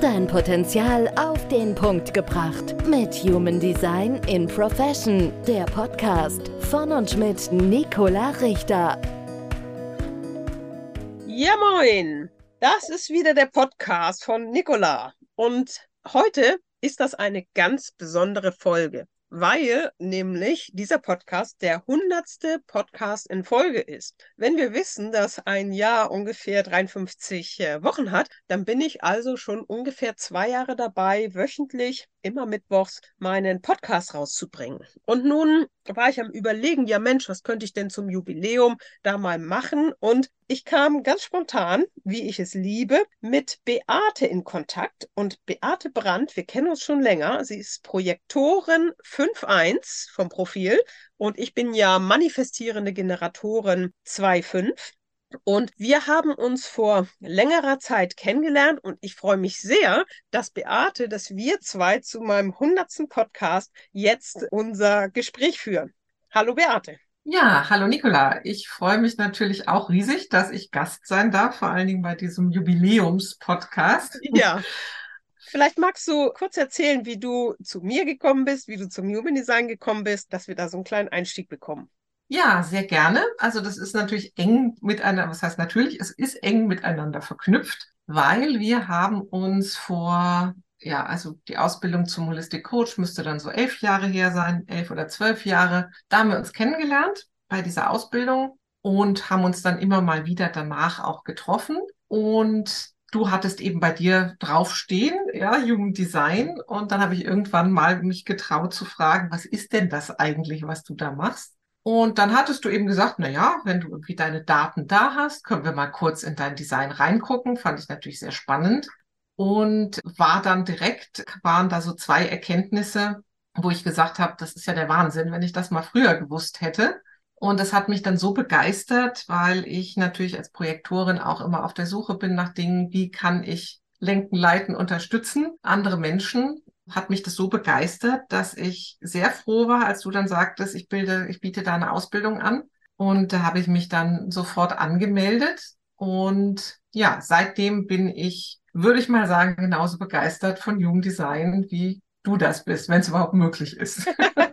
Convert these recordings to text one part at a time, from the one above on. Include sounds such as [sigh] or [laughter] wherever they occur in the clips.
Dein Potenzial auf den Punkt gebracht. Mit Human Design in Profession. Der Podcast von und mit Nicola Richter. Ja, moin. Das ist wieder der Podcast von Nicola. Und heute ist das eine ganz besondere Folge weil nämlich dieser Podcast der hundertste Podcast in Folge ist. Wenn wir wissen, dass ein Jahr ungefähr 53 äh, Wochen hat, dann bin ich also schon ungefähr zwei Jahre dabei, wöchentlich immer mittwochs meinen Podcast rauszubringen. Und nun war ich am Überlegen, ja Mensch, was könnte ich denn zum Jubiläum da mal machen? Und ich kam ganz spontan, wie ich es liebe, mit Beate in Kontakt. Und Beate Brandt, wir kennen uns schon länger, sie ist Projektorin 5.1 vom Profil. Und ich bin ja manifestierende Generatorin 2.5. Und wir haben uns vor längerer Zeit kennengelernt und ich freue mich sehr, dass Beate, dass wir zwei zu meinem hundertsten Podcast jetzt unser Gespräch führen. Hallo Beate. Ja, hallo Nicola. Ich freue mich natürlich auch riesig, dass ich Gast sein darf, vor allen Dingen bei diesem Jubiläums-Podcast. Ja. [laughs] Vielleicht magst du kurz erzählen, wie du zu mir gekommen bist, wie du zum Human Design gekommen bist, dass wir da so einen kleinen Einstieg bekommen. Ja, sehr gerne. Also das ist natürlich eng miteinander, was heißt natürlich, es ist eng miteinander verknüpft, weil wir haben uns vor, ja, also die Ausbildung zum Holistic Coach müsste dann so elf Jahre her sein, elf oder zwölf Jahre. Da haben wir uns kennengelernt bei dieser Ausbildung und haben uns dann immer mal wieder danach auch getroffen. Und du hattest eben bei dir draufstehen, ja, Jugenddesign. Und dann habe ich irgendwann mal mich getraut zu fragen, was ist denn das eigentlich, was du da machst? Und dann hattest du eben gesagt, na ja, wenn du irgendwie deine Daten da hast, können wir mal kurz in dein Design reingucken. Fand ich natürlich sehr spannend. Und war dann direkt, waren da so zwei Erkenntnisse, wo ich gesagt habe, das ist ja der Wahnsinn, wenn ich das mal früher gewusst hätte. Und das hat mich dann so begeistert, weil ich natürlich als Projektorin auch immer auf der Suche bin nach Dingen, wie kann ich lenken, leiten, unterstützen, andere Menschen hat mich das so begeistert, dass ich sehr froh war, als du dann sagtest, ich bilde, ich biete da eine Ausbildung an. Und da habe ich mich dann sofort angemeldet. Und ja, seitdem bin ich, würde ich mal sagen, genauso begeistert von Jugenddesign, wie du das bist, wenn es überhaupt möglich ist. [laughs]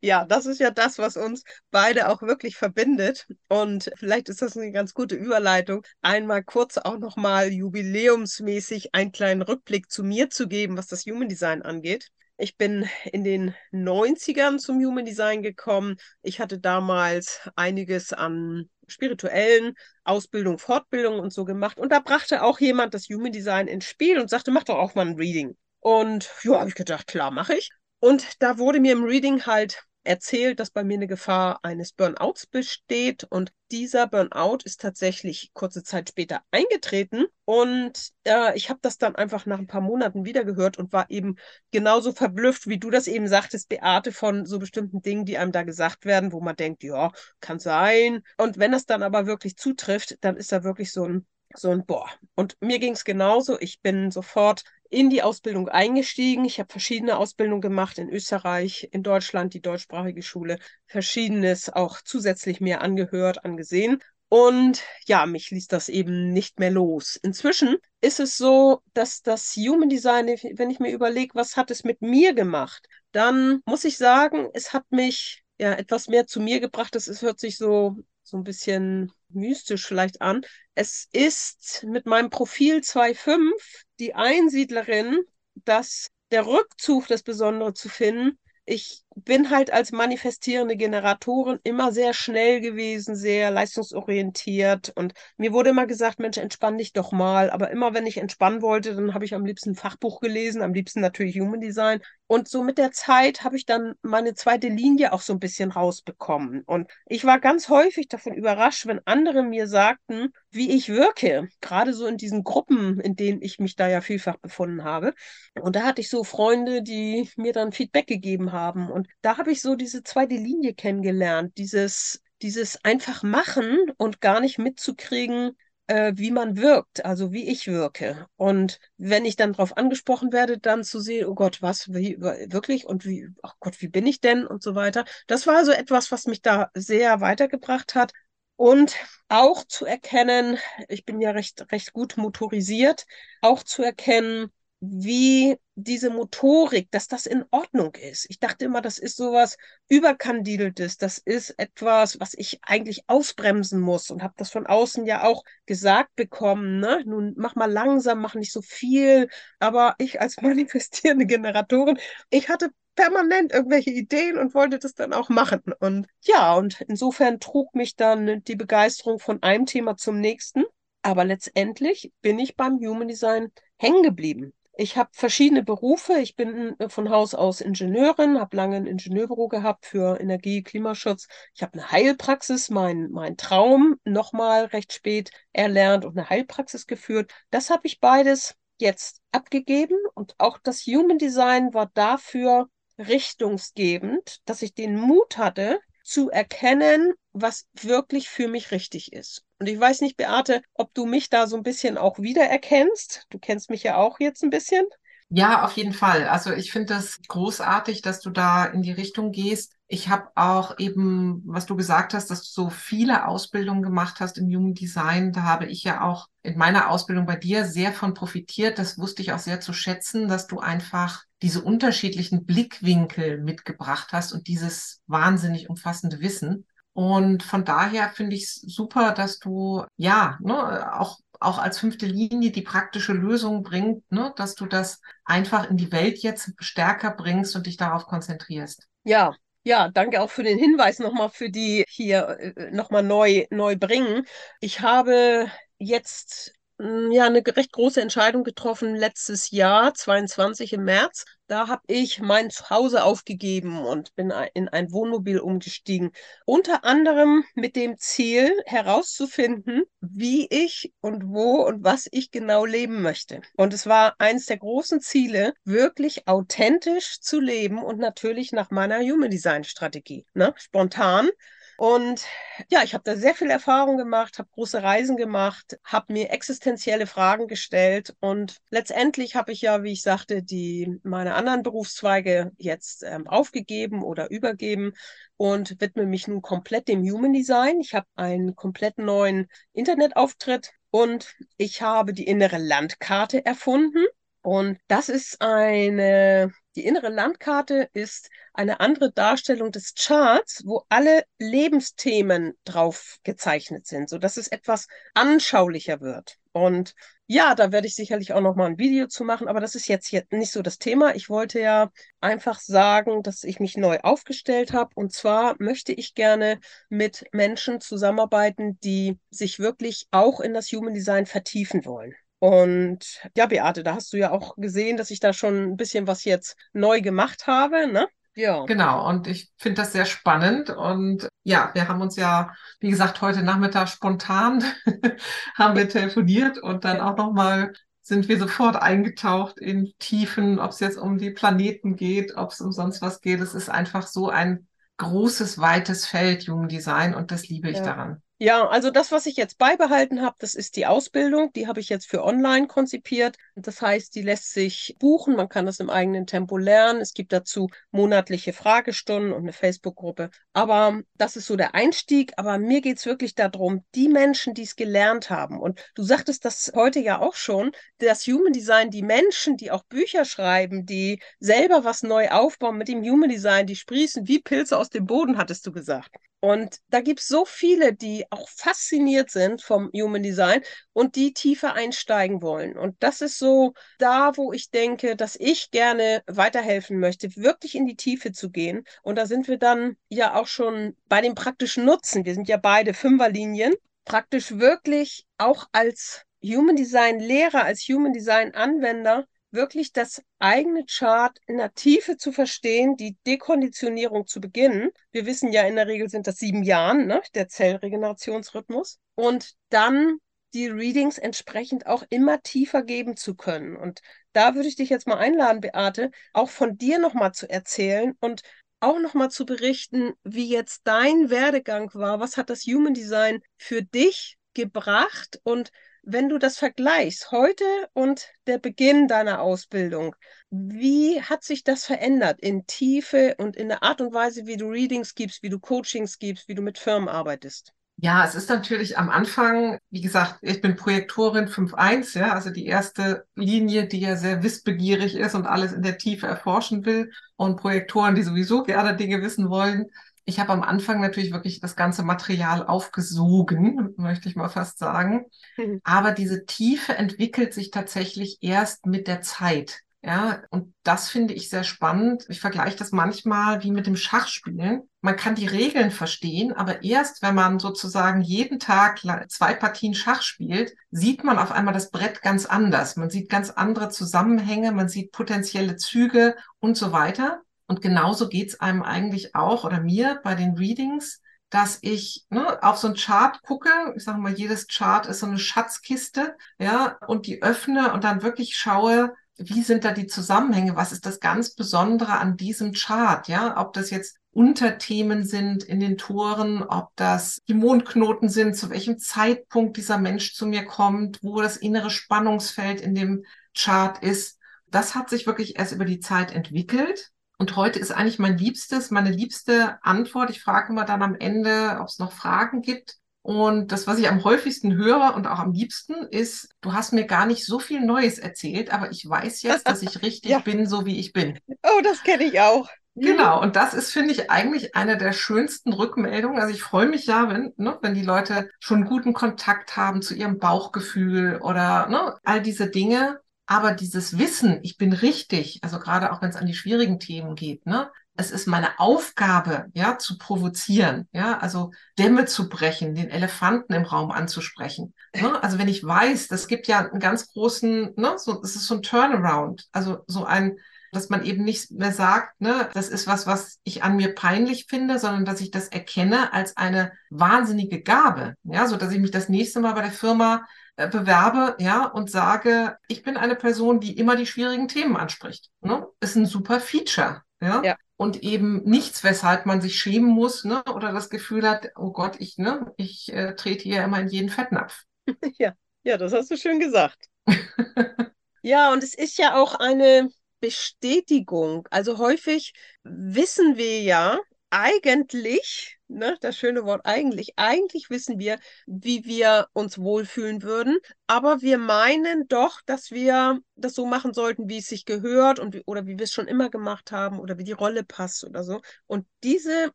ja, das ist ja das, was uns beide auch wirklich verbindet. Und vielleicht ist das eine ganz gute Überleitung, einmal kurz auch nochmal jubiläumsmäßig einen kleinen Rückblick zu mir zu geben, was das Human Design angeht. Ich bin in den 90ern zum Human Design gekommen. Ich hatte damals einiges an spirituellen Ausbildung, Fortbildung und so gemacht. Und da brachte auch jemand das Human Design ins Spiel und sagte, mach doch auch mal ein Reading. Und ja, habe ich gedacht, klar, mache ich. Und da wurde mir im Reading halt erzählt, dass bei mir eine Gefahr eines Burnouts besteht. Und dieser Burnout ist tatsächlich kurze Zeit später eingetreten. Und äh, ich habe das dann einfach nach ein paar Monaten wieder gehört und war eben genauso verblüfft, wie du das eben sagtest, Beate, von so bestimmten Dingen, die einem da gesagt werden, wo man denkt, ja, kann sein. Und wenn das dann aber wirklich zutrifft, dann ist da wirklich so ein so ein Boah. Und mir ging es genauso. Ich bin sofort in die Ausbildung eingestiegen. Ich habe verschiedene Ausbildungen gemacht in Österreich, in Deutschland, die deutschsprachige Schule, verschiedenes auch zusätzlich mir angehört, angesehen. Und ja, mich ließ das eben nicht mehr los. Inzwischen ist es so, dass das Human Design, wenn ich mir überlege, was hat es mit mir gemacht, dann muss ich sagen, es hat mich ja etwas mehr zu mir gebracht. Es hört sich so so ein bisschen mystisch vielleicht an. Es ist mit meinem Profil 2.5 die Einsiedlerin, dass der Rückzug das Besondere zu finden. Ich bin halt als manifestierende Generatorin immer sehr schnell gewesen, sehr leistungsorientiert und mir wurde immer gesagt, Mensch, entspann dich doch mal. Aber immer wenn ich entspannen wollte, dann habe ich am liebsten ein Fachbuch gelesen, am liebsten natürlich Human Design. Und so mit der Zeit habe ich dann meine zweite Linie auch so ein bisschen rausbekommen. Und ich war ganz häufig davon überrascht, wenn andere mir sagten, wie ich wirke, gerade so in diesen Gruppen, in denen ich mich da ja vielfach befunden habe. Und da hatte ich so Freunde, die mir dann Feedback gegeben haben. Und da habe ich so diese zweite Linie kennengelernt, dieses, dieses einfach machen und gar nicht mitzukriegen, äh, wie man wirkt, also wie ich wirke. Und wenn ich dann darauf angesprochen werde, dann zu sehen, oh Gott, was, wie, wirklich und wie, ach Gott, wie bin ich denn und so weiter. Das war so etwas, was mich da sehr weitergebracht hat. Und auch zu erkennen, ich bin ja recht, recht gut motorisiert, auch zu erkennen, wie diese Motorik, dass das in Ordnung ist. Ich dachte immer, das ist sowas überkandideltes, das ist etwas, was ich eigentlich ausbremsen muss und habe das von außen ja auch gesagt bekommen, ne? Nun mach mal langsam, mach nicht so viel, aber ich als [laughs] manifestierende Generatorin, ich hatte permanent irgendwelche Ideen und wollte das dann auch machen. Und ja, und insofern trug mich dann die Begeisterung von einem Thema zum nächsten. Aber letztendlich bin ich beim Human Design hängen geblieben. Ich habe verschiedene Berufe. Ich bin äh, von Haus aus Ingenieurin, habe lange ein Ingenieurbüro gehabt für Energie, Klimaschutz. Ich habe eine Heilpraxis, mein, mein Traum nochmal recht spät erlernt und eine Heilpraxis geführt. Das habe ich beides jetzt abgegeben und auch das Human Design war dafür richtungsgebend, dass ich den Mut hatte, zu erkennen, was wirklich für mich richtig ist. Und ich weiß nicht, Beate, ob du mich da so ein bisschen auch wiedererkennst. Du kennst mich ja auch jetzt ein bisschen. Ja, auf jeden Fall. Also ich finde das großartig, dass du da in die Richtung gehst. Ich habe auch eben, was du gesagt hast, dass du so viele Ausbildungen gemacht hast im Human Design. Da habe ich ja auch in meiner Ausbildung bei dir sehr von profitiert. Das wusste ich auch sehr zu schätzen, dass du einfach diese unterschiedlichen Blickwinkel mitgebracht hast und dieses wahnsinnig umfassende Wissen. Und von daher finde ich es super, dass du ja ne, auch auch als fünfte Linie die praktische Lösung bringt, ne, dass du das einfach in die Welt jetzt stärker bringst und dich darauf konzentrierst. Ja, ja, danke auch für den Hinweis nochmal für die hier äh, nochmal neu, neu bringen. Ich habe jetzt ja eine recht große Entscheidung getroffen letztes Jahr, 22 im März. Da habe ich mein Zuhause aufgegeben und bin in ein Wohnmobil umgestiegen. Unter anderem mit dem Ziel herauszufinden, wie ich und wo und was ich genau leben möchte. Und es war eines der großen Ziele, wirklich authentisch zu leben und natürlich nach meiner Human Design Strategie. Ne? Spontan und ja, ich habe da sehr viel Erfahrung gemacht, habe große Reisen gemacht, habe mir existenzielle Fragen gestellt und letztendlich habe ich ja, wie ich sagte, die meine anderen Berufszweige jetzt ähm, aufgegeben oder übergeben und widme mich nun komplett dem Human Design. Ich habe einen komplett neuen Internetauftritt und ich habe die innere Landkarte erfunden. Und das ist eine die innere Landkarte ist eine andere Darstellung des Charts, wo alle Lebensthemen drauf gezeichnet sind, sodass es etwas anschaulicher wird. Und ja, da werde ich sicherlich auch noch mal ein Video zu machen, aber das ist jetzt hier nicht so das Thema. Ich wollte ja einfach sagen, dass ich mich neu aufgestellt habe. Und zwar möchte ich gerne mit Menschen zusammenarbeiten, die sich wirklich auch in das Human Design vertiefen wollen. Und ja, Beate, da hast du ja auch gesehen, dass ich da schon ein bisschen was jetzt neu gemacht habe, ne? Ja. Genau, und ich finde das sehr spannend. Und ja, wir haben uns ja, wie gesagt, heute Nachmittag spontan [laughs] haben wir telefoniert und dann auch nochmal sind wir sofort eingetaucht in Tiefen, ob es jetzt um die Planeten geht, ob es um sonst was geht. Es ist einfach so ein großes, weites Feld, Jugenddesign, und das liebe ich ja. daran. Ja, also das, was ich jetzt beibehalten habe, das ist die Ausbildung. Die habe ich jetzt für online konzipiert. Das heißt, die lässt sich buchen. Man kann das im eigenen Tempo lernen. Es gibt dazu monatliche Fragestunden und eine Facebook-Gruppe. Aber das ist so der Einstieg. Aber mir geht es wirklich darum, die Menschen, die es gelernt haben. Und du sagtest das heute ja auch schon, das Human Design, die Menschen, die auch Bücher schreiben, die selber was neu aufbauen mit dem Human Design, die sprießen wie Pilze aus dem Boden, hattest du gesagt. Und da gibt es so viele, die auch fasziniert sind vom Human Design und die tiefer einsteigen wollen. Und das ist so da, wo ich denke, dass ich gerne weiterhelfen möchte, wirklich in die Tiefe zu gehen. Und da sind wir dann ja auch schon bei dem praktischen Nutzen. Wir sind ja beide Fünferlinien. Praktisch wirklich auch als Human Design Lehrer, als Human Design Anwender wirklich das eigene Chart in der Tiefe zu verstehen, die Dekonditionierung zu beginnen. Wir wissen ja, in der Regel sind das sieben Jahre, ne, der Zellregenerationsrhythmus. Und dann die Readings entsprechend auch immer tiefer geben zu können. Und da würde ich dich jetzt mal einladen, Beate, auch von dir nochmal zu erzählen und auch nochmal zu berichten, wie jetzt dein Werdegang war. Was hat das Human Design für dich gebracht und wenn du das vergleichst, heute und der Beginn deiner Ausbildung, wie hat sich das verändert in Tiefe und in der Art und Weise, wie du Readings gibst, wie du Coachings gibst, wie du mit Firmen arbeitest? Ja, es ist natürlich am Anfang, wie gesagt, ich bin Projektorin 5.1, ja, also die erste Linie, die ja sehr wissbegierig ist und alles in der Tiefe erforschen will und Projektoren, die sowieso gerne Dinge wissen wollen. Ich habe am Anfang natürlich wirklich das ganze Material aufgesogen, [laughs] möchte ich mal fast sagen. Mhm. Aber diese Tiefe entwickelt sich tatsächlich erst mit der Zeit. Ja, und das finde ich sehr spannend. Ich vergleiche das manchmal wie mit dem Schachspielen. Man kann die Regeln verstehen, aber erst wenn man sozusagen jeden Tag zwei Partien Schach spielt, sieht man auf einmal das Brett ganz anders. Man sieht ganz andere Zusammenhänge, man sieht potenzielle Züge und so weiter. Und genauso geht's einem eigentlich auch oder mir bei den Readings, dass ich ne, auf so ein Chart gucke. Ich sage mal, jedes Chart ist so eine Schatzkiste, ja, und die öffne und dann wirklich schaue, wie sind da die Zusammenhänge? Was ist das ganz Besondere an diesem Chart? Ja, ob das jetzt Unterthemen sind in den Toren, ob das die Mondknoten sind, zu welchem Zeitpunkt dieser Mensch zu mir kommt, wo das innere Spannungsfeld in dem Chart ist. Das hat sich wirklich erst über die Zeit entwickelt. Und heute ist eigentlich mein liebstes, meine liebste Antwort. Ich frage immer dann am Ende, ob es noch Fragen gibt. Und das, was ich am häufigsten höre und auch am liebsten, ist, du hast mir gar nicht so viel Neues erzählt, aber ich weiß jetzt, dass ich [laughs] richtig ja. bin, so wie ich bin. Oh, das kenne ich auch. Genau, und das ist, finde ich, eigentlich eine der schönsten Rückmeldungen. Also ich freue mich ja, wenn, ne, wenn die Leute schon guten Kontakt haben zu ihrem Bauchgefühl oder ne, all diese Dinge. Aber dieses Wissen, ich bin richtig, also gerade auch wenn es an die schwierigen Themen geht, ne, es ist meine Aufgabe, ja, zu provozieren, ja, also Dämme zu brechen, den Elefanten im Raum anzusprechen. Ne? [laughs] Also wenn ich weiß, das gibt ja einen ganz großen, ne, so, es ist so ein Turnaround, also so ein, dass man eben nicht mehr sagt, ne, das ist was, was ich an mir peinlich finde, sondern dass ich das erkenne als eine wahnsinnige Gabe, ja, so dass ich mich das nächste Mal bei der Firma bewerbe, ja, und sage, ich bin eine Person, die immer die schwierigen Themen anspricht. Ne? Ist ein super Feature, ja? ja und eben nichts, weshalb man sich schämen muss ne? oder das Gefühl hat, oh Gott, ich, ne, ich äh, trete hier immer in jeden Fettnapf. [laughs] Ja, ja, das hast du schön gesagt. [laughs] ja, und es ist ja auch eine Bestätigung. Also häufig wissen wir ja eigentlich, ne, das schöne Wort eigentlich, eigentlich wissen wir, wie wir uns wohlfühlen würden, aber wir meinen doch, dass wir das so machen sollten, wie es sich gehört und wie, oder wie wir es schon immer gemacht haben oder wie die Rolle passt oder so. Und diese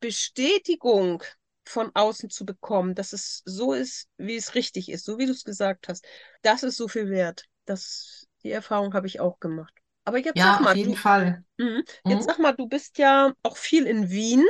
Bestätigung von außen zu bekommen, dass es so ist, wie es richtig ist, so wie du es gesagt hast, das ist so viel wert. Das, die Erfahrung habe ich auch gemacht. Aber jetzt ja, sag mal, auf jeden du, Fall. Mh, jetzt mhm. sag mal, du bist ja auch viel in Wien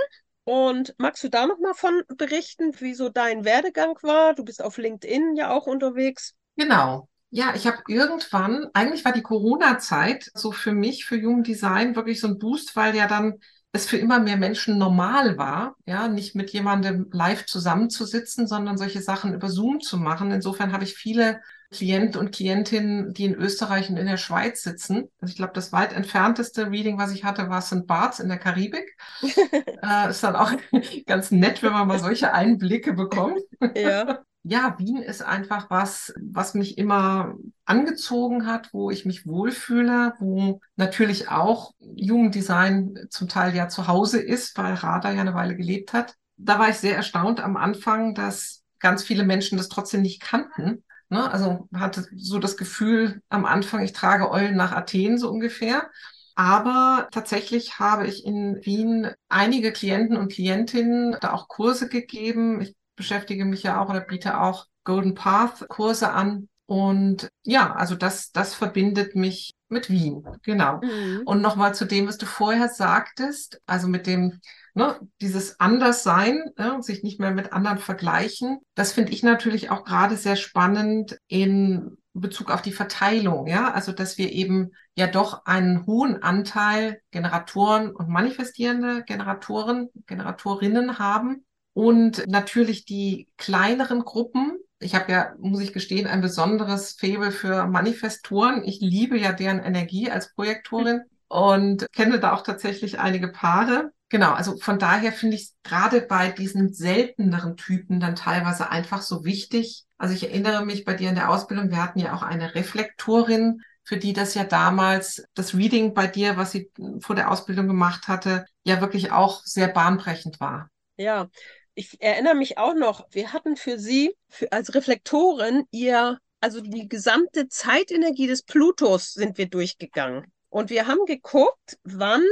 und magst du da noch mal von berichten, wie so dein Werdegang war? Du bist auf LinkedIn ja auch unterwegs. Genau. Ja, ich habe irgendwann, eigentlich war die Corona-Zeit so für mich, für Human Design wirklich so ein Boost, weil ja dann es für immer mehr Menschen normal war, ja, nicht mit jemandem live zusammenzusitzen, sondern solche Sachen über Zoom zu machen. Insofern habe ich viele Klienten und Klientinnen, die in Österreich und in der Schweiz sitzen. Also ich glaube, das weit entfernteste Reading, was ich hatte, war St. Barts in der Karibik. [laughs] äh, ist dann auch [laughs] ganz nett, wenn man mal solche Einblicke bekommt. Ja. [laughs] Ja, Wien ist einfach was, was mich immer angezogen hat, wo ich mich wohlfühle, wo natürlich auch Jugenddesign zum Teil ja zu Hause ist, weil Rada ja eine Weile gelebt hat. Da war ich sehr erstaunt am Anfang, dass ganz viele Menschen das trotzdem nicht kannten Ne? Also hatte so das Gefühl am Anfang, ich trage Eulen nach Athen so ungefähr. Aber tatsächlich habe ich in Wien einige Klienten und Klientinnen da auch Kurse gegeben. Ich beschäftige mich ja auch oder biete auch Golden Path Kurse an. Und ja, also das, das verbindet mich mit Wien. Genau. Mhm. Und nochmal zu dem, was du vorher sagtest, also mit dem ne, dieses Anderssein, ne, sich nicht mehr mit anderen vergleichen, das finde ich natürlich auch gerade sehr spannend in Bezug auf die Verteilung, ja, also dass wir eben ja doch einen hohen Anteil Generatoren und manifestierende Generatoren, Generatorinnen haben und natürlich die kleineren Gruppen. Ich habe ja, muss ich gestehen, ein besonderes Faible für Manifestoren. Ich liebe ja deren Energie als Projektorin [laughs] und kenne da auch tatsächlich einige Paare. Genau, also von daher finde ich es gerade bei diesen selteneren Typen dann teilweise einfach so wichtig. Also ich erinnere mich bei dir in der Ausbildung, wir hatten ja auch eine Reflektorin, für die das ja damals das Reading bei dir, was sie vor der Ausbildung gemacht hatte, ja wirklich auch sehr bahnbrechend war. Ja, ich erinnere mich auch noch, wir hatten für sie für, als Reflektorin ihr, also die gesamte Zeitenergie des Plutos sind wir durchgegangen. Und wir haben geguckt, wann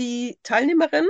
die Teilnehmerin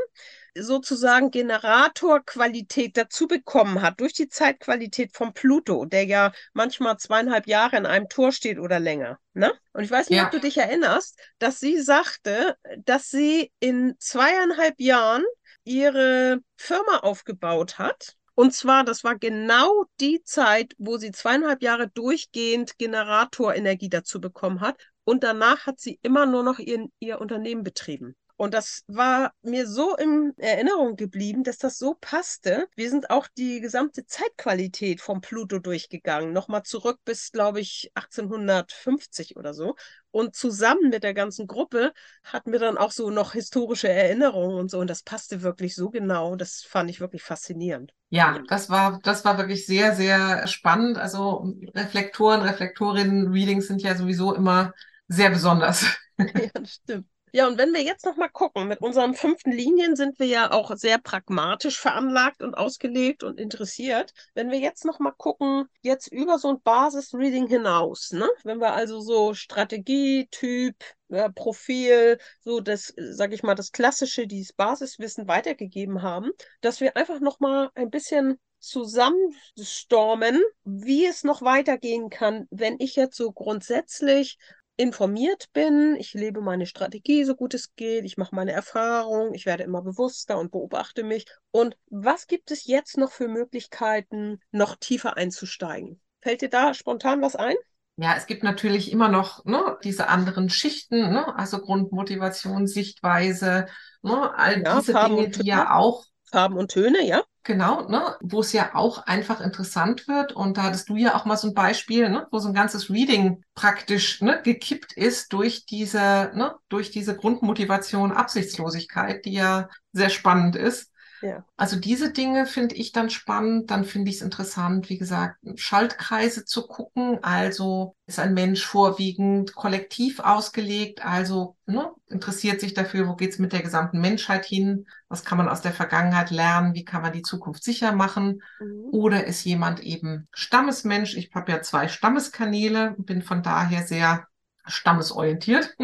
sozusagen Generatorqualität dazu bekommen hat, durch die Zeitqualität vom Pluto, der ja manchmal zweieinhalb Jahre in einem Tor steht oder länger. Ne? Und ich weiß nicht, ja. ob du dich erinnerst, dass sie sagte, dass sie in zweieinhalb Jahren ihre Firma aufgebaut hat. Und zwar, das war genau die Zeit, wo sie zweieinhalb Jahre durchgehend Generatorenergie dazu bekommen hat. Und danach hat sie immer nur noch ihr, ihr Unternehmen betrieben. Und das war mir so in Erinnerung geblieben, dass das so passte. Wir sind auch die gesamte Zeitqualität vom Pluto durchgegangen. Nochmal zurück bis, glaube ich, 1850 oder so. Und zusammen mit der ganzen Gruppe hatten wir dann auch so noch historische Erinnerungen und so. Und das passte wirklich so genau. Das fand ich wirklich faszinierend. Ja, das war, das war wirklich sehr, sehr spannend. Also Reflektoren, Reflektorinnen, Readings sind ja sowieso immer sehr besonders. [laughs] Ja, das stimmt. Ja, und wenn wir jetzt nochmal gucken, mit unseren fünften Linien sind wir ja auch sehr pragmatisch veranlagt und ausgelegt und interessiert. Wenn wir jetzt nochmal gucken, jetzt über so ein Basis-Reading hinaus, ne? wenn wir also so Strategie, Typ, ja, Profil, so das, sag ich mal, das klassische, dieses Basiswissen weitergegeben haben, dass wir einfach nochmal ein bisschen zusammenstormen, wie es noch weitergehen kann, wenn ich jetzt so grundsätzlich informiert bin, ich lebe meine Strategie so gut es geht, ich mache meine Erfahrung, ich werde immer bewusster und beobachte mich. Und was gibt es jetzt noch für Möglichkeiten, noch tiefer einzusteigen? Fällt dir da spontan was ein? Ja, es gibt natürlich immer noch ne, diese anderen Schichten, ne, also Grundmotivation, Sichtweise, ne, all ja, diese Farben Dinge, die ja auch Farben und Töne, ja. Genau, ne, wo es ja auch einfach interessant wird. Und da hattest du ja auch mal so ein Beispiel, ne, wo so ein ganzes Reading praktisch ne, gekippt ist durch diese, ne, durch diese Grundmotivation, Absichtslosigkeit, die ja sehr spannend ist. Ja. Also diese Dinge finde ich dann spannend. Dann finde ich es interessant, wie gesagt, Schaltkreise zu gucken. Also ist ein Mensch vorwiegend kollektiv ausgelegt, also ne, interessiert sich dafür, wo geht es mit der gesamten Menschheit hin, was kann man aus der Vergangenheit lernen, wie kann man die Zukunft sicher machen. Mhm. Oder ist jemand eben Stammesmensch? Ich habe ja zwei Stammeskanäle, bin von daher sehr stammesorientiert,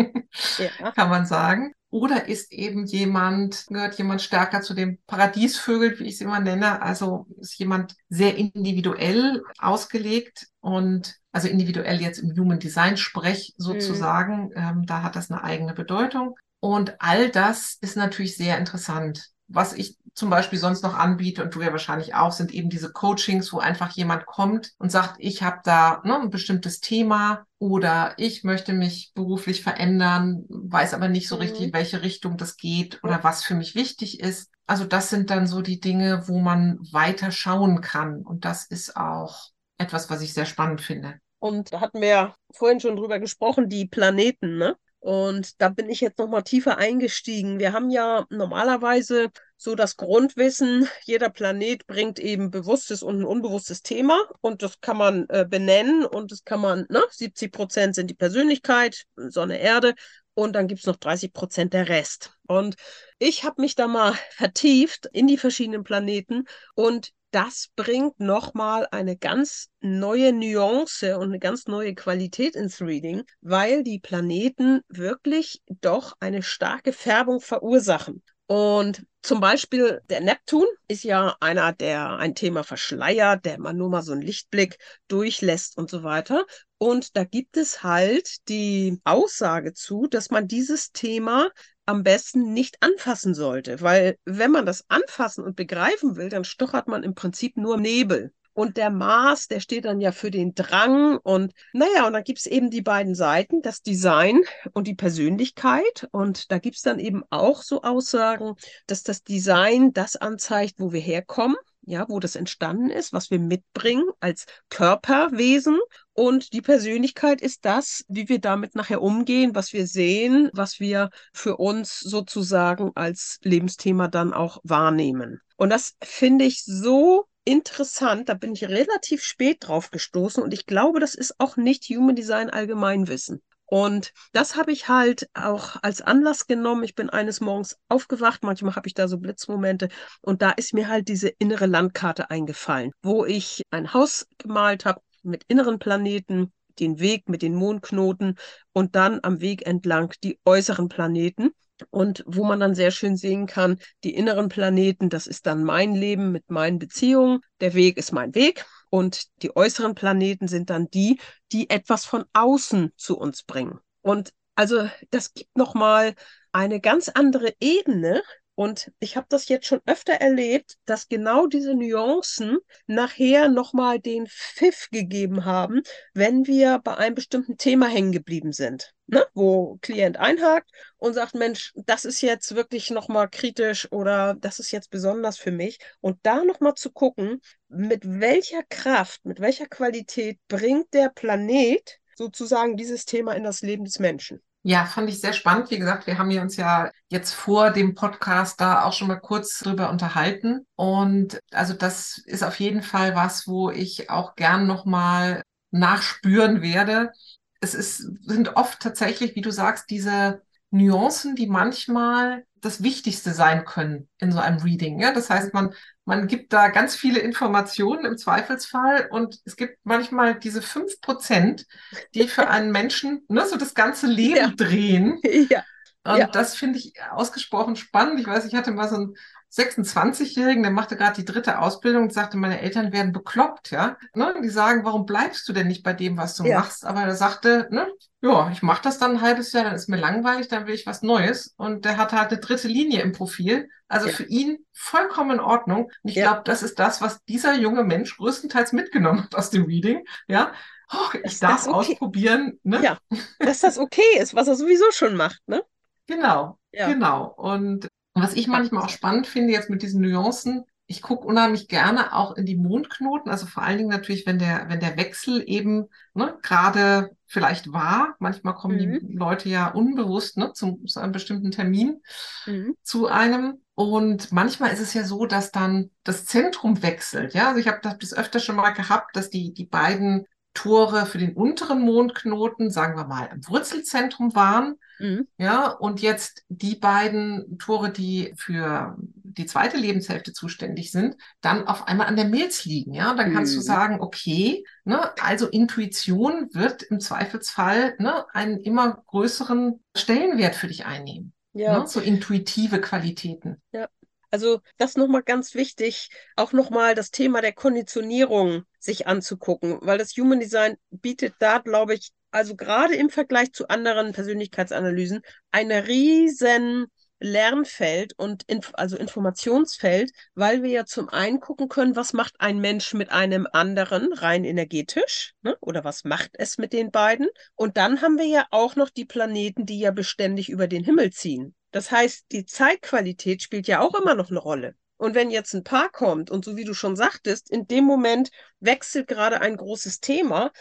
ja. [laughs] kann man sagen. Oder ist eben jemand, gehört jemand stärker zu den Paradiesvögeln, wie ich sie immer nenne? Also ist jemand sehr individuell ausgelegt und also individuell jetzt im Human Design Sprech sozusagen. Mhm. Ähm, da hat das eine eigene Bedeutung. Und all das ist natürlich sehr interessant. Was ich zum Beispiel sonst noch anbiete und du ja wahrscheinlich auch, sind eben diese Coachings, wo einfach jemand kommt und sagt, ich habe da ne, ein bestimmtes Thema oder ich möchte mich beruflich verändern, weiß aber nicht so mhm. richtig, in welche Richtung das geht oder was für mich wichtig ist. Also das sind dann so die Dinge, wo man weiter schauen kann. Und das ist auch etwas, was ich sehr spannend finde. Und da hatten wir ja vorhin schon drüber gesprochen, die Planeten, ne? Und da bin ich jetzt nochmal tiefer eingestiegen. Wir haben ja normalerweise so das Grundwissen, jeder Planet bringt eben bewusstes und ein unbewusstes Thema und das kann man äh, benennen und das kann man, ne, 70 Prozent sind die Persönlichkeit, Sonne, Erde und dann gibt es noch 30 Prozent der Rest. Und ich habe mich da mal [laughs] vertieft in die verschiedenen Planeten und das bringt nochmal eine ganz neue Nuance und eine ganz neue Qualität ins Reading, weil die Planeten wirklich doch eine starke Färbung verursachen. Und zum Beispiel der Neptun ist ja einer, der ein Thema verschleiert, der man nur mal so einen Lichtblick durchlässt und so weiter. Und da gibt es halt die Aussage zu, dass man dieses Thema am besten nicht anfassen sollte, weil wenn man das anfassen und begreifen will, dann stochert man im Prinzip nur Nebel. Und der Mars, der steht dann ja für den Drang. Und naja, und dann gibt es eben die beiden Seiten, das Design und die Persönlichkeit. Und da gibt es dann eben auch so Aussagen, dass das Design das anzeigt, wo wir herkommen ja, wo das entstanden ist, was wir mitbringen als Körperwesen. Und die Persönlichkeit ist das, wie wir damit nachher umgehen, was wir sehen, was wir für uns sozusagen als Lebensthema dann auch wahrnehmen. Und das finde ich so interessant. Da bin ich relativ spät drauf gestoßen und ich glaube, das ist auch nicht Human Design Allgemeinwissen. Und das habe ich halt auch als Anlass genommen. Ich bin eines Morgens aufgewacht, manchmal habe ich da so Blitzmomente und da ist mir halt diese innere Landkarte eingefallen, wo ich ein Haus gemalt habe mit inneren Planeten, den Weg mit den Mondknoten und dann am Weg entlang die äußeren Planeten. Und wo man dann sehr schön sehen kann, die inneren Planeten, das ist dann mein Leben mit meinen Beziehungen. Der Weg ist mein Weg. Und die äußeren Planeten sind dann die, die etwas von außen zu uns bringen. Und also das gibt nochmal eine ganz andere Ebene, und ich habe das jetzt schon öfter erlebt, dass genau diese Nuancen nachher nochmal den Pfiff gegeben haben, wenn wir bei einem bestimmten Thema hängen geblieben sind. Ne? Wo Klient einhakt und sagt, Mensch, das ist jetzt wirklich nochmal kritisch oder das ist jetzt besonders für mich. Und da nochmal zu gucken, mit welcher Kraft, mit welcher Qualität bringt der Planet sozusagen dieses Thema in das Leben des Menschen. Ja, fand ich sehr spannend. Wie gesagt, wir haben uns ja jetzt vor dem Podcast da auch schon mal kurz drüber unterhalten. Und also das ist auf jeden Fall was, wo ich auch gern nochmal nachspüren werde. Es ist, sind oft tatsächlich, wie du sagst, diese Nuancen, die manchmal das Wichtigste sein können in so einem Reading. Ja? Das heißt, man, man gibt da ganz viele Informationen im Zweifelsfall und es gibt manchmal diese fünf Prozent, die für einen Menschen ne, so das ganze Leben ja. drehen. Ja. Und ja. das finde ich ausgesprochen spannend. Ich weiß, ich hatte mal so ein 26-Jährigen, der machte gerade die dritte Ausbildung und sagte, meine Eltern werden bekloppt, ja. Ne? Die sagen, warum bleibst du denn nicht bei dem, was du ja. machst? Aber er sagte, ne, ja, ich mache das dann ein halbes Jahr, dann ist mir langweilig, dann will ich was Neues. Und der hatte halt eine dritte Linie im Profil. Also ja. für ihn vollkommen in Ordnung. Und ich ja. glaube, das ist das, was dieser junge Mensch größtenteils mitgenommen hat aus dem Reading. Ja, oh, ich darf okay. ausprobieren. Ne? Ja, dass das okay ist, was er sowieso schon macht, ne? Genau, ja. genau. Und was ich manchmal auch spannend finde, jetzt mit diesen Nuancen, ich gucke unheimlich gerne auch in die Mondknoten, also vor allen Dingen natürlich, wenn der, wenn der Wechsel eben ne, gerade vielleicht war. Manchmal kommen mhm. die Leute ja unbewusst ne, zum, zu einem bestimmten Termin mhm. zu einem. Und manchmal ist es ja so, dass dann das Zentrum wechselt. Ja, also ich habe das bis öfter schon mal gehabt, dass die, die beiden Tore für den unteren Mondknoten, sagen wir mal, im Wurzelzentrum waren. Mhm. Ja, und jetzt die beiden Tore, die für die zweite Lebenshälfte zuständig sind, dann auf einmal an der Milz liegen. Ja, und dann kannst mhm. du sagen, okay, ne, also Intuition wird im Zweifelsfall ne, einen immer größeren Stellenwert für dich einnehmen. Ja. Ne, so intuitive Qualitäten. Ja. Also das nochmal ganz wichtig, auch nochmal das Thema der Konditionierung sich anzugucken, weil das Human Design bietet da, glaube ich, also gerade im Vergleich zu anderen Persönlichkeitsanalysen, ein riesen Lernfeld und inf also Informationsfeld, weil wir ja zum einen gucken können, was macht ein Mensch mit einem anderen rein energetisch ne? oder was macht es mit den beiden. Und dann haben wir ja auch noch die Planeten, die ja beständig über den Himmel ziehen. Das heißt, die Zeitqualität spielt ja auch immer noch eine Rolle. Und wenn jetzt ein Paar kommt und so wie du schon sagtest, in dem Moment wechselt gerade ein großes Thema,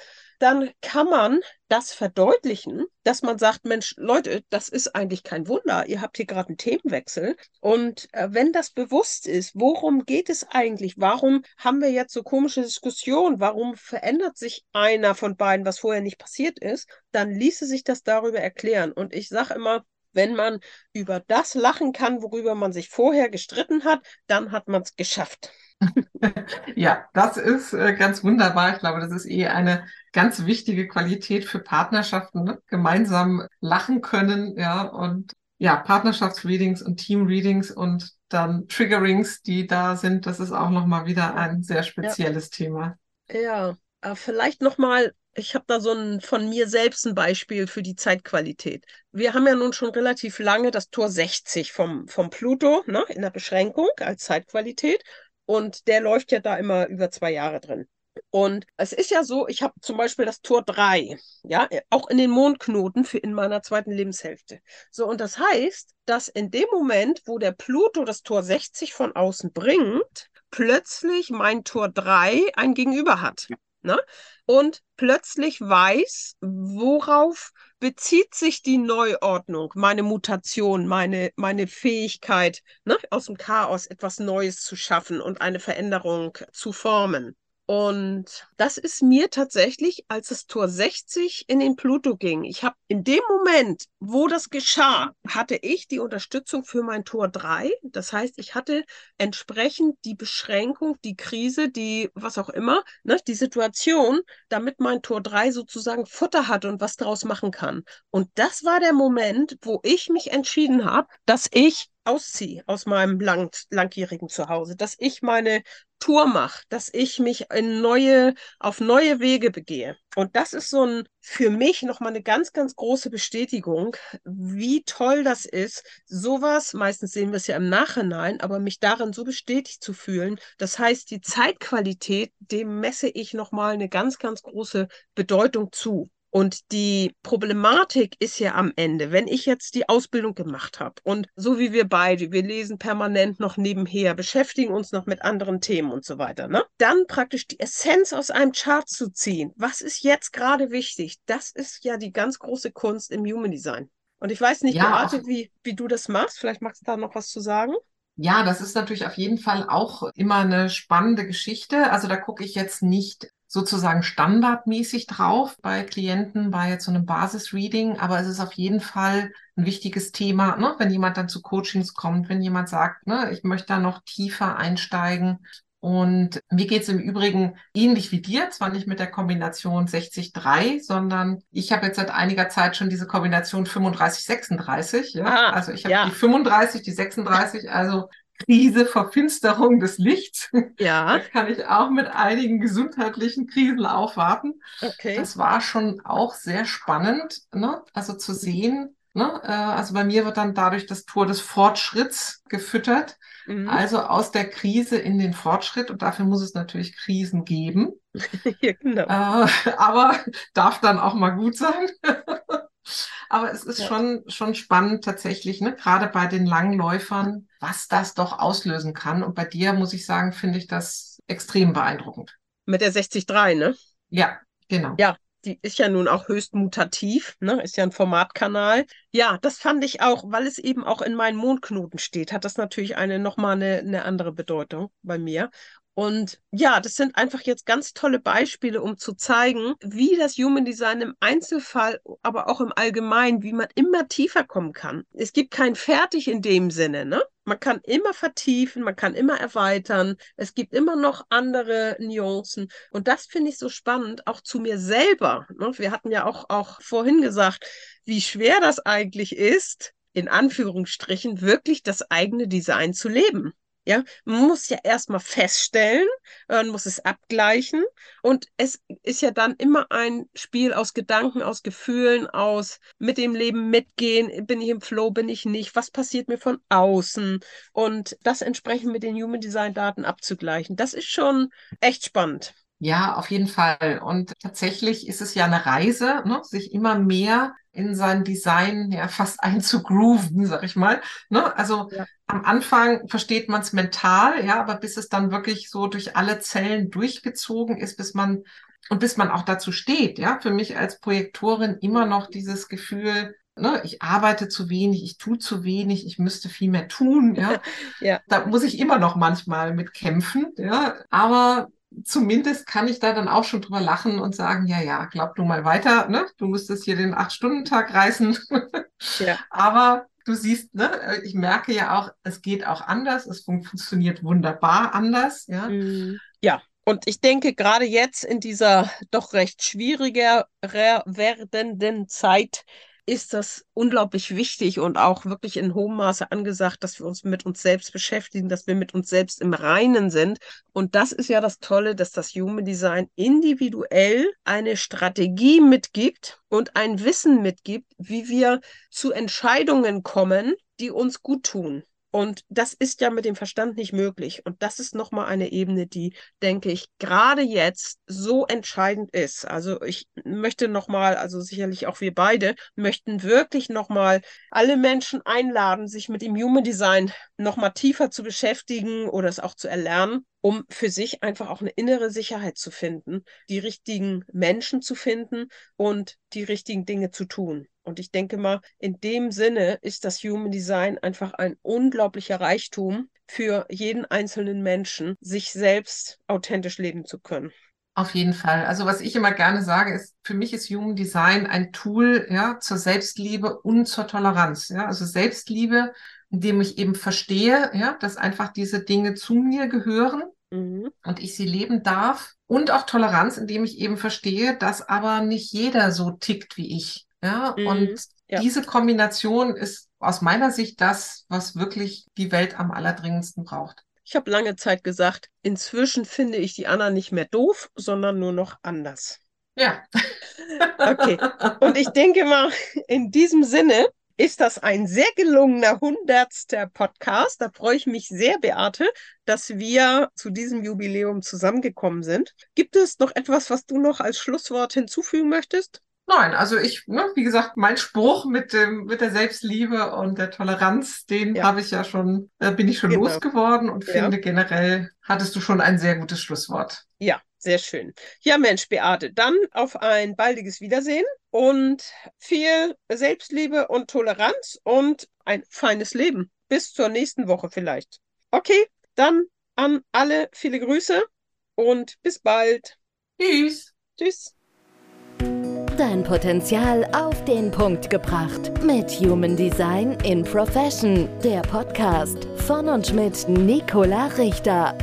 dann kann man das verdeutlichen, dass man sagt, Mensch, Leute, das ist eigentlich kein Wunder. Ihr habt hier gerade einen Themenwechsel. Und äh, wenn das bewusst ist, worum geht es eigentlich? Warum haben wir jetzt so komische Diskussionen? Warum verändert sich einer von beiden, was vorher nicht passiert ist? Dann ließe sich das darüber erklären. Und ich sage immer, wenn man über das lachen kann, worüber man sich vorher gestritten hat, dann hat man es geschafft. [laughs] ja, das ist äh, ganz wunderbar. Ich glaube, das ist eh eine ganz wichtige Qualität für Partnerschaften. Ne? Gemeinsam lachen können, ja, und ja, Partnerschaftsreadings und Teamreadings und dann Triggerings, die da sind, das ist auch nochmal wieder ein sehr spezielles ja. Thema. Ja, äh, vielleicht nochmal ich habe da so ein von mir selbst ein Beispiel für die Zeitqualität. Wir haben ja nun schon relativ lange das Tor 60 vom, vom Pluto ne, in der Beschränkung als Zeitqualität. Und der läuft ja da immer über zwei Jahre drin. Und es ist ja so, ich habe zum Beispiel das Tor 3, ja, auch in den Mondknoten für in meiner zweiten Lebenshälfte. So, und das heißt, dass in dem Moment, wo der Pluto das Tor 60 von außen bringt, plötzlich mein Tor 3 ein Gegenüber hat. Ne? Und plötzlich weiß, worauf bezieht sich die Neuordnung, meine Mutation, meine, meine Fähigkeit, ne? aus dem Chaos etwas Neues zu schaffen und eine Veränderung zu formen. Und das ist mir tatsächlich, als das Tor 60 in den Pluto ging. Ich habe in dem Moment, wo das geschah, hatte ich die Unterstützung für mein Tor 3. Das heißt, ich hatte entsprechend die Beschränkung, die Krise, die was auch immer, ne, die Situation, damit mein Tor 3 sozusagen Futter hat und was daraus machen kann. Und das war der Moment, wo ich mich entschieden habe, dass ich ausziehe aus meinem lang, langjährigen Zuhause, dass ich meine Tour mache, dass ich mich in neue, auf neue Wege begehe. Und das ist so ein für mich nochmal eine ganz, ganz große Bestätigung, wie toll das ist, sowas, meistens sehen wir es ja im Nachhinein, aber mich darin so bestätigt zu fühlen. Das heißt, die Zeitqualität, dem messe ich nochmal eine ganz, ganz große Bedeutung zu. Und die Problematik ist ja am Ende, wenn ich jetzt die Ausbildung gemacht habe und so wie wir beide, wir lesen permanent noch nebenher, beschäftigen uns noch mit anderen Themen und so weiter, ne? Dann praktisch die Essenz aus einem Chart zu ziehen. Was ist jetzt gerade wichtig? Das ist ja die ganz große Kunst im Human Design. Und ich weiß nicht, ja, Beate, wie, wie du das machst. Vielleicht magst du da noch was zu sagen. Ja, das ist natürlich auf jeden Fall auch immer eine spannende Geschichte. Also da gucke ich jetzt nicht sozusagen standardmäßig drauf bei Klienten bei jetzt so einem Basis-Reading, aber es ist auf jeden Fall ein wichtiges Thema, ne? wenn jemand dann zu Coachings kommt, wenn jemand sagt, ne, ich möchte da noch tiefer einsteigen. Und mir geht es im Übrigen ähnlich wie dir, zwar nicht mit der Kombination 60-3, sondern ich habe jetzt seit einiger Zeit schon diese Kombination 35-36. Ja? Ah, also ich habe ja. die 35, die 36, also Krise, Verfinsterung des Lichts. Ja. [laughs] Da kann ich auch mit einigen gesundheitlichen Krisen aufwarten. Okay. Das war schon auch sehr spannend, ne? also zu sehen. Ne? Äh, also bei mir wird dann dadurch das Tor des Fortschritts gefüttert. Mhm. Also aus der Krise in den Fortschritt. Und dafür muss es natürlich Krisen geben. [laughs] ja, genau. Äh, aber darf dann auch mal gut sein. [laughs] Aber es ist ja. schon, schon spannend tatsächlich, ne? gerade bei den Langläufern, was das doch auslösen kann. Und bei dir, muss ich sagen, finde ich das extrem beeindruckend. Mit der 63, ne? Ja, genau. Ja, die ist ja nun auch höchst mutativ, ne? ist ja ein Formatkanal. Ja, das fand ich auch, weil es eben auch in meinen Mondknoten steht, hat das natürlich eine nochmal eine, eine andere Bedeutung bei mir. Und ja, das sind einfach jetzt ganz tolle Beispiele, um zu zeigen, wie das Human Design im Einzelfall, aber auch im Allgemeinen, wie man immer tiefer kommen kann. Es gibt kein Fertig in dem Sinne, ne? Man kann immer vertiefen, man kann immer erweitern. Es gibt immer noch andere Nuancen. Und das finde ich so spannend, auch zu mir selber. Ne? Wir hatten ja auch, auch vorhin gesagt, wie schwer das eigentlich ist, in Anführungsstrichen, wirklich das eigene Design zu leben. Ja, man muss ja erstmal feststellen, man muss es abgleichen und es ist ja dann immer ein Spiel aus Gedanken, aus Gefühlen, aus mit dem Leben mitgehen, bin ich im Flow, bin ich nicht, was passiert mir von außen und das entsprechend mit den Human Design Daten abzugleichen. Das ist schon echt spannend. Ja, auf jeden Fall. Und tatsächlich ist es ja eine Reise, ne? sich immer mehr in sein Design ja fast [laughs] einzugrooven, sag ich mal. Ne? Also ja. am Anfang versteht man es mental, ja, aber bis es dann wirklich so durch alle Zellen durchgezogen ist, bis man und bis man auch dazu steht, ja, für mich als Projektorin immer noch dieses Gefühl, Ne, ich arbeite zu wenig, ich tue zu wenig, ich müsste viel mehr tun, ja. [laughs] ja. Da muss ich immer noch manchmal mit kämpfen, ja. Aber zumindest kann ich da dann auch schon drüber lachen und sagen, ja, ja, glaub du mal weiter, ne? Du müsstest hier den Acht-Stunden-Tag reißen. ja. [laughs] Aber du siehst, ne, ich merke ja auch, es geht auch anders, es funktioniert wunderbar anders, ja. Mhm. Ja. Und ich denke, gerade jetzt in dieser doch recht schwieriger werdenden Zeit ist das unglaublich wichtig und auch wirklich in hohem Maße angesagt, dass wir uns mit uns selbst beschäftigen, dass wir mit uns selbst im Reinen sind. Und das ist ja das Tolle, dass das Human Design individuell eine Strategie mitgibt und ein Wissen mitgibt, wie wir zu Entscheidungen kommen, die uns gut tun. Und das ist ja mit dem Verstand nicht möglich. Und das ist nochmal eine Ebene, die, denke ich, gerade jetzt so entscheidend ist. Also ich möchte nochmal, also sicherlich auch wir beide, möchten wirklich nochmal alle Menschen einladen, sich mit dem Human Design nochmal tiefer zu beschäftigen oder es auch zu erlernen um für sich einfach auch eine innere Sicherheit zu finden, die richtigen Menschen zu finden und die richtigen Dinge zu tun. Und ich denke mal, in dem Sinne ist das Human Design einfach ein unglaublicher Reichtum für jeden einzelnen Menschen, sich selbst authentisch leben zu können. Auf jeden Fall. Also was ich immer gerne sage, ist, für mich ist Human Design ein Tool, ja, zur Selbstliebe und zur Toleranz. Ja, also Selbstliebe, indem ich eben verstehe, ja, dass einfach diese Dinge zu mir gehören mhm. und ich sie leben darf. Und auch Toleranz, indem ich eben verstehe, dass aber nicht jeder so tickt wie ich. Ja, mhm. und ja. diese Kombination ist aus meiner Sicht das, was wirklich die Welt am allerdringendsten braucht. Ich habe lange Zeit gesagt, inzwischen finde ich die Anna nicht mehr doof, sondern nur noch anders. Ja. okay. Und ich denke mal, in diesem Sinne ist das ein sehr gelungener hundertster Podcast. Da freue ich mich sehr, Beate, dass wir zu diesem Jubiläum zusammengekommen sind. Gibt es noch etwas, was du noch als Schlusswort hinzufügen möchtest? Nein, also ich, ne, wie gesagt, mein Spruch mit dem, mit der Selbstliebe und der Toleranz, den ja. habe ich ja schon, äh, bin ich schon genau. losgeworden und ja. finde generell hattest du schon ein sehr gutes Schlusswort. Ja, sehr schön. Ja, Mensch, Beate, dann auf ein baldiges Wiedersehen und viel Selbstliebe und Toleranz und ein feines Leben. Bis zur nächsten Woche vielleicht. Okay, dann an alle viele Grüße und bis bald. Tschüss. Tschüss. Dein Potenzial auf den Punkt gebracht. Mit Human Design in Profession. Der Podcast von und mit Nicola Richter.